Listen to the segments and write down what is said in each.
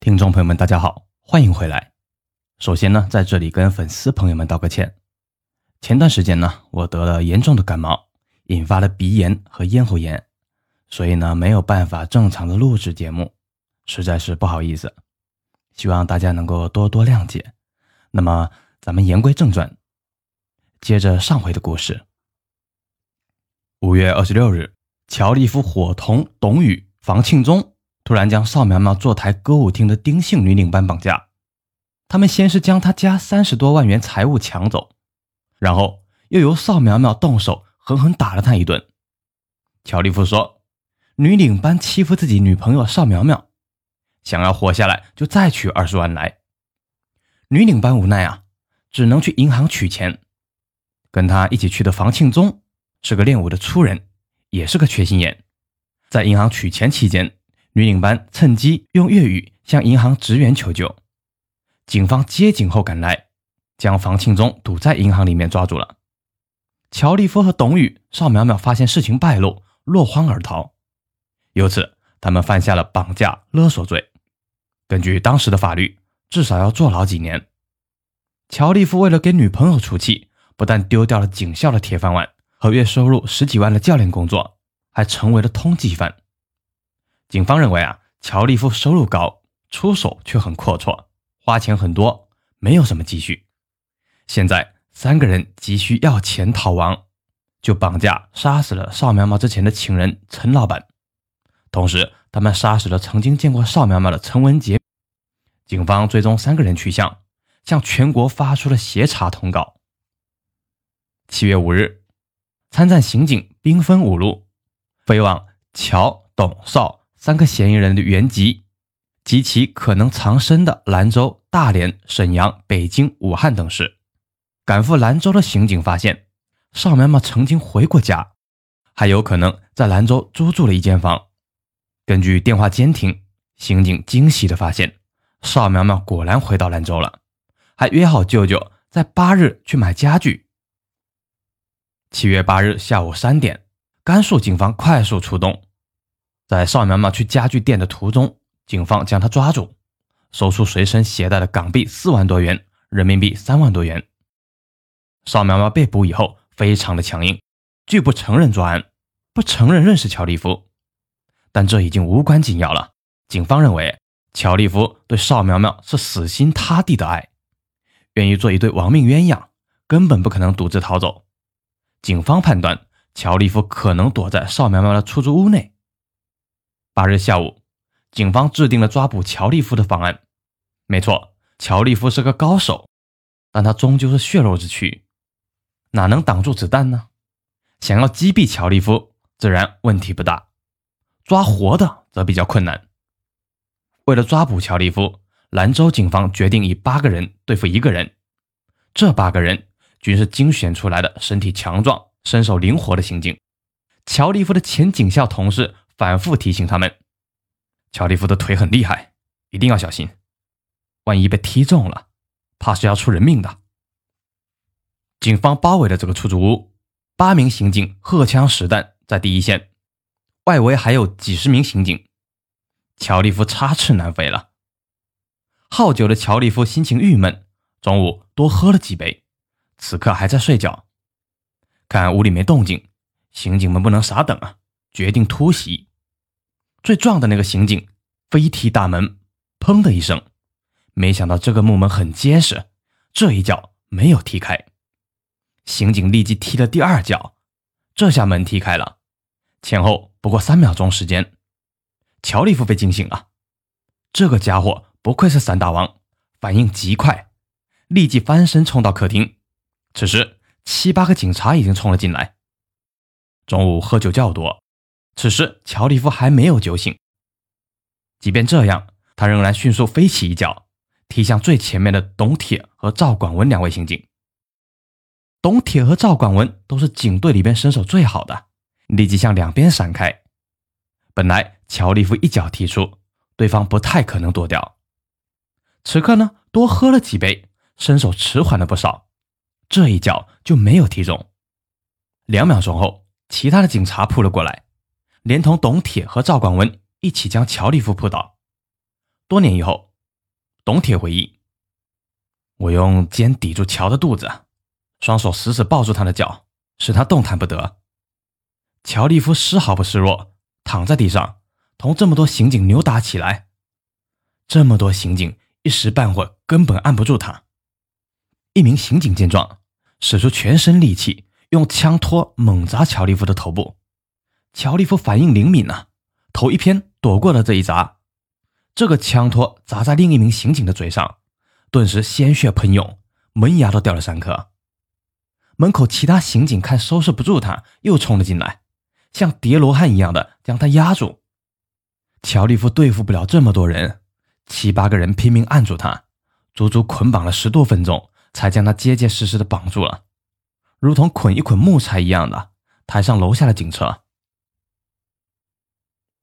听众朋友们，大家好，欢迎回来。首先呢，在这里跟粉丝朋友们道个歉。前段时间呢，我得了严重的感冒，引发了鼻炎和咽喉炎，所以呢，没有办法正常的录制节目，实在是不好意思。希望大家能够多多谅解。那么，咱们言归正传，接着上回的故事。五月二十六日，乔立夫伙同董宇、房庆忠。突然将邵苗苗坐台歌舞厅的丁姓女领班绑架，他们先是将她家三十多万元财物抢走，然后又由邵苗苗动手狠狠打了她一顿。乔立夫说，女领班欺负自己女朋友邵苗苗，想要活下来就再取二十万来。女领班无奈啊，只能去银行取钱。跟他一起去的房庆宗是个练武的粗人，也是个缺心眼，在银行取钱期间。女领班趁机用粤语向银行职员求救，警方接警后赶来，将房庆忠堵在银行里面抓住了。乔立夫和董宇、邵淼淼发现事情败露，落荒而逃。由此，他们犯下了绑架勒索罪。根据当时的法律，至少要坐牢几年。乔立夫为了给女朋友出气，不但丢掉了警校的铁饭碗和月收入十几万的教练工作，还成为了通缉犯。警方认为啊，乔立夫收入高，出手却很阔绰，花钱很多，没有什么积蓄。现在三个人急需要钱逃亡，就绑架杀死了邵苗苗之前的情人陈老板，同时他们杀死了曾经见过邵苗苗的陈文杰。警方追踪三个人去向，向全国发出了协查通告。七月五日，参战刑警兵分五路，飞往乔、董、邵。三个嫌疑人的原籍及其可能藏身的兰州、大连、沈阳、北京、武汉等市。赶赴兰州的刑警发现，邵苗苗曾经回过家，还有可能在兰州租住了一间房。根据电话监听，刑警惊喜地发现，邵苗苗果然回到兰州了，还约好舅舅在八日去买家具。七月八日下午三点，甘肃警方快速出动。在邵苗苗去家具店的途中，警方将他抓住，搜出随身携带的港币四万多元，人民币三万多元。邵苗苗被捕以后，非常的强硬，拒不承认作案，不承认认识乔利夫。但这已经无关紧要了。警方认为，乔利夫对邵苗苗是死心塌地的爱，愿意做一对亡命鸳鸯，根本不可能独自逃走。警方判断，乔利夫可能躲在邵苗苗的出租屋内。八日下午，警方制定了抓捕乔利夫的方案。没错，乔利夫是个高手，但他终究是血肉之躯，哪能挡住子弹呢？想要击毙乔利夫，自然问题不大；抓活的则比较困难。为了抓捕乔利夫，兰州警方决定以八个人对付一个人。这八个人均是精选出来的，身体强壮、身手灵活的刑警。乔利夫的前警校同事。反复提醒他们，乔利夫的腿很厉害，一定要小心，万一被踢中了，怕是要出人命的。警方包围了这个出租屋，八名刑警荷枪实弹在第一线，外围还有几十名刑警。乔利夫插翅难飞了。好酒的乔利夫心情郁闷，中午多喝了几杯，此刻还在睡觉。看屋里没动静，刑警们不能傻等啊，决定突袭。最壮的那个刑警飞踢大门，砰的一声，没想到这个木门很结实，这一脚没有踢开。刑警立即踢了第二脚，这下门踢开了。前后不过三秒钟时间，乔利夫被惊醒了。这个家伙不愧是散打王，反应极快，立即翻身冲到客厅。此时七八个警察已经冲了进来。中午喝酒较多。此时，乔利夫还没有酒醒。即便这样，他仍然迅速飞起一脚，踢向最前面的董铁和赵广文两位刑警。董铁和赵广文都是警队里边身手最好的，立即向两边闪开。本来乔利夫一脚踢出，对方不太可能躲掉。此刻呢，多喝了几杯，身手迟缓了不少，这一脚就没有踢中。两秒钟后，其他的警察扑了过来。连同董铁和赵广文一起将乔立夫扑倒。多年以后，董铁回忆：“我用肩抵住乔的肚子，双手死死抱住他的脚，使他动弹不得。乔利夫丝毫不示弱，躺在地上，同这么多刑警扭打起来。这么多刑警一时半会根本按不住他。一名刑警见状，使出全身力气，用枪托猛砸乔利夫的头部。乔利夫反应灵敏呐，头一偏，躲过了这一砸。这个枪托砸在另一名刑警的嘴上，顿时鲜血喷涌，门牙都掉了三颗。门口其他刑警看收拾不住他，又冲了进来，像叠罗汉一样的将他压住。乔利夫对付不了这么多人，七八个人拼命按住他，足足捆绑了十多分钟，才将他结结实实的绑住了，如同捆一捆木材一样的，抬上楼下的警车。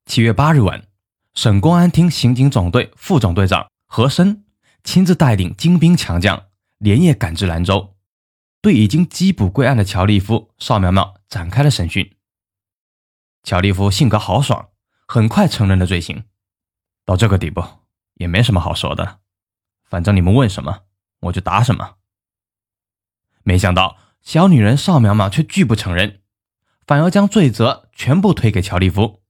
七月八日晚。省公安厅刑警总队副总队长何生亲自带领精兵强将，连夜赶至兰州，对已经缉捕归案的乔利夫、邵苗苗展开了审讯。乔利夫性格豪爽，很快承认了罪行。到这个地步，也没什么好说的，反正你们问什么，我就答什么。没想到小女人邵苗苗却拒不承认，反而将罪责全部推给乔利夫。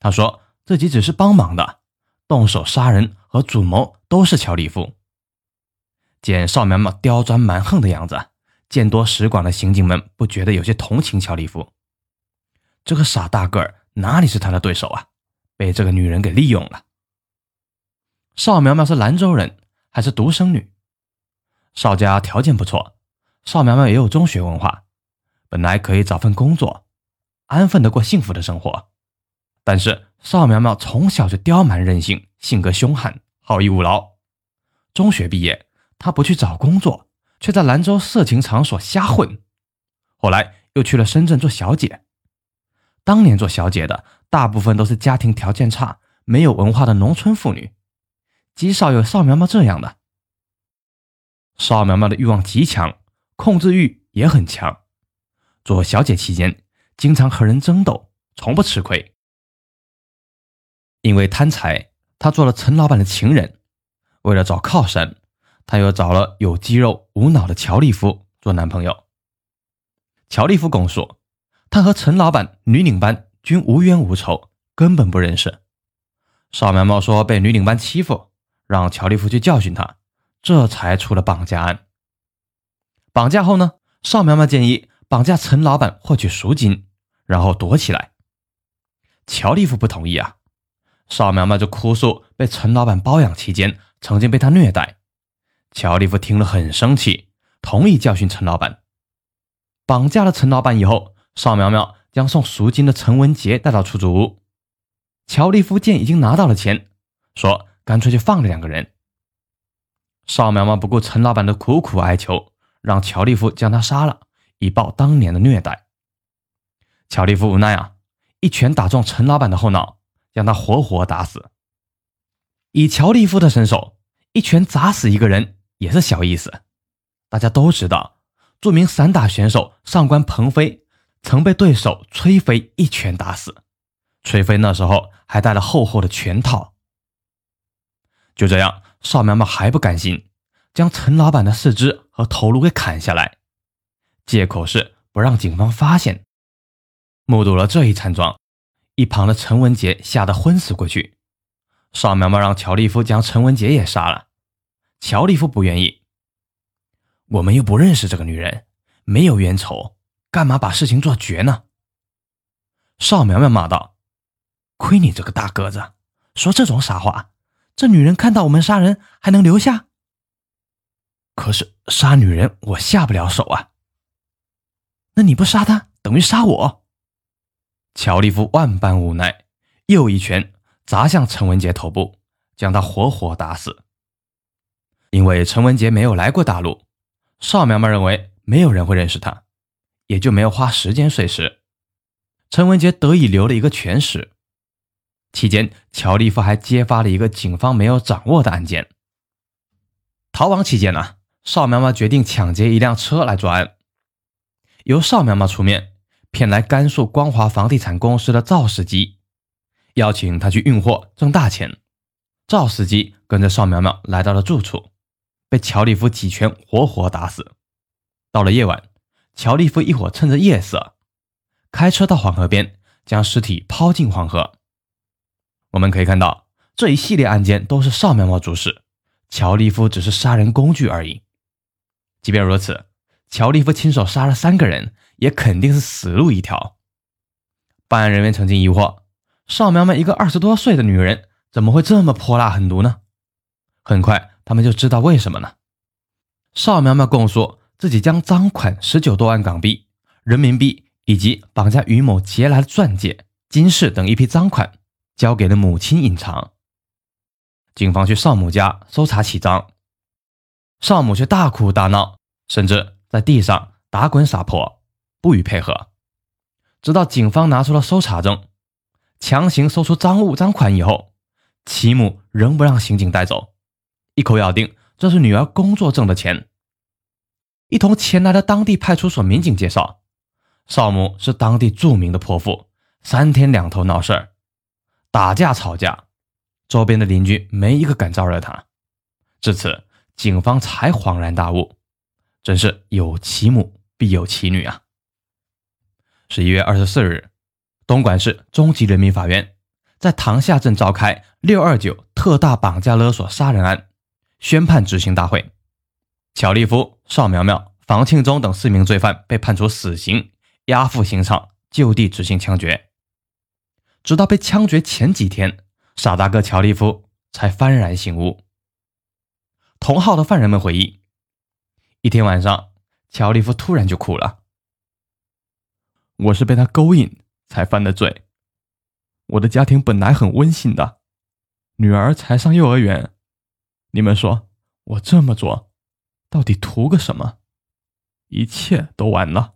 他说。自己只是帮忙的，动手杀人和主谋都是乔利夫。见邵苗苗刁钻蛮横的样子，见多识广的刑警们不觉得有些同情乔利夫。这个傻大个儿哪里是他的对手啊？被这个女人给利用了。邵苗苗是兰州人，还是独生女。邵家条件不错，邵苗苗也有中学文化，本来可以找份工作，安分的过幸福的生活。但是邵苗苗从小就刁蛮任性，性格凶悍，好逸恶劳。中学毕业，她不去找工作，却在兰州色情场所瞎混。后来又去了深圳做小姐。当年做小姐的大部分都是家庭条件差、没有文化的农村妇女，极少有邵苗苗这样的。邵苗苗的欲望极强，控制欲也很强。做小姐期间，经常和人争斗，从不吃亏。因为贪财，他做了陈老板的情人。为了找靠山，他又找了有肌肉无脑的乔利夫做男朋友。乔利夫供述，他和陈老板、女领班均无冤无仇，根本不认识。邵苗苗说被女领班欺负，让乔利夫去教训他，这才出了绑架案。绑架后呢，邵苗苗建议绑架陈老板获取赎金，然后躲起来。乔利夫不同意啊。邵苗苗就哭诉，被陈老板包养期间，曾经被他虐待。乔利夫听了很生气，同意教训陈老板。绑架了陈老板以后，邵苗苗将送赎金的陈文杰带到出租屋。乔利夫见已经拿到了钱，说干脆就放了两个人。邵苗苗不顾陈老板的苦苦哀求，让乔利夫将他杀了，以报当年的虐待。乔利夫无奈啊，一拳打中陈老板的后脑。将他活活打死。以乔利夫的身手，一拳砸死一个人也是小意思。大家都知道，著名散打选手上官鹏飞曾被对手崔飞一拳打死。崔飞那时候还戴了厚厚的拳套。就这样，邵苗苗还不甘心，将陈老板的四肢和头颅给砍下来，借口是不让警方发现。目睹了这一惨状。一旁的陈文杰吓得昏死过去，邵苗苗让乔利夫将陈文杰也杀了。乔利夫不愿意，我们又不认识这个女人，没有冤仇，干嘛把事情做绝呢？邵苗苗骂道：“亏你这个大个子，说这种傻话！这女人看到我们杀人还能留下？可是杀女人我下不了手啊。那你不杀她，等于杀我。”乔利夫万般无奈，又一拳砸向陈文杰头部，将他活活打死。因为陈文杰没有来过大陆，邵苗苗认为没有人会认识他，也就没有花时间碎尸。陈文杰得以留了一个全尸。期间，乔利夫还揭发了一个警方没有掌握的案件。逃亡期间呢，邵苗苗决定抢劫一辆车来作案，由邵苗苗出面。骗来甘肃光华房地产公司的赵司机，邀请他去运货挣大钱。赵司机跟着邵苗苗来到了住处，被乔利夫几拳活活打死。到了夜晚，乔利夫一伙趁着夜色，开车到黄河边，将尸体抛进黄河。我们可以看到，这一系列案件都是邵苗苗主使，乔利夫只是杀人工具而已。即便如此，乔利夫亲手杀了三个人，也肯定是死路一条。办案人员曾经疑惑：邵苗苗一个二十多岁的女人。怎么会这么泼辣狠毒呢？很快，他们就知道为什么了。邵苗苗供述，自己将赃款十九多万港币、人民币以及绑架于某劫来的钻戒、金饰等一批赃款，交给了母亲隐藏。警方去邵母家搜查起赃，邵母却大哭大闹，甚至在地上打滚撒泼，不予配合。直到警方拿出了搜查证，强行搜出赃物赃款以后。其母仍不让刑警带走，一口咬定这是女儿工作挣的钱。一同前来的当地派出所民警介绍，少母是当地著名的泼妇，三天两头闹事儿，打架吵架，周边的邻居没一个敢招惹她。至此，警方才恍然大悟，真是有其母必有其女啊！十一月二十四日，东莞市中级人民法院。在塘下镇召开“六二九”特大绑架勒索杀人案宣判执行大会，乔立夫、邵苗苗、房庆忠等四名罪犯被判处死刑，押赴刑场就地执行枪决。直到被枪决前几天，傻大个乔立夫才幡然醒悟。同号的犯人们回忆，一天晚上，乔立夫突然就哭了：“我是被他勾引才犯的罪。”我的家庭本来很温馨的，女儿才上幼儿园。你们说我这么做，到底图个什么？一切都完了。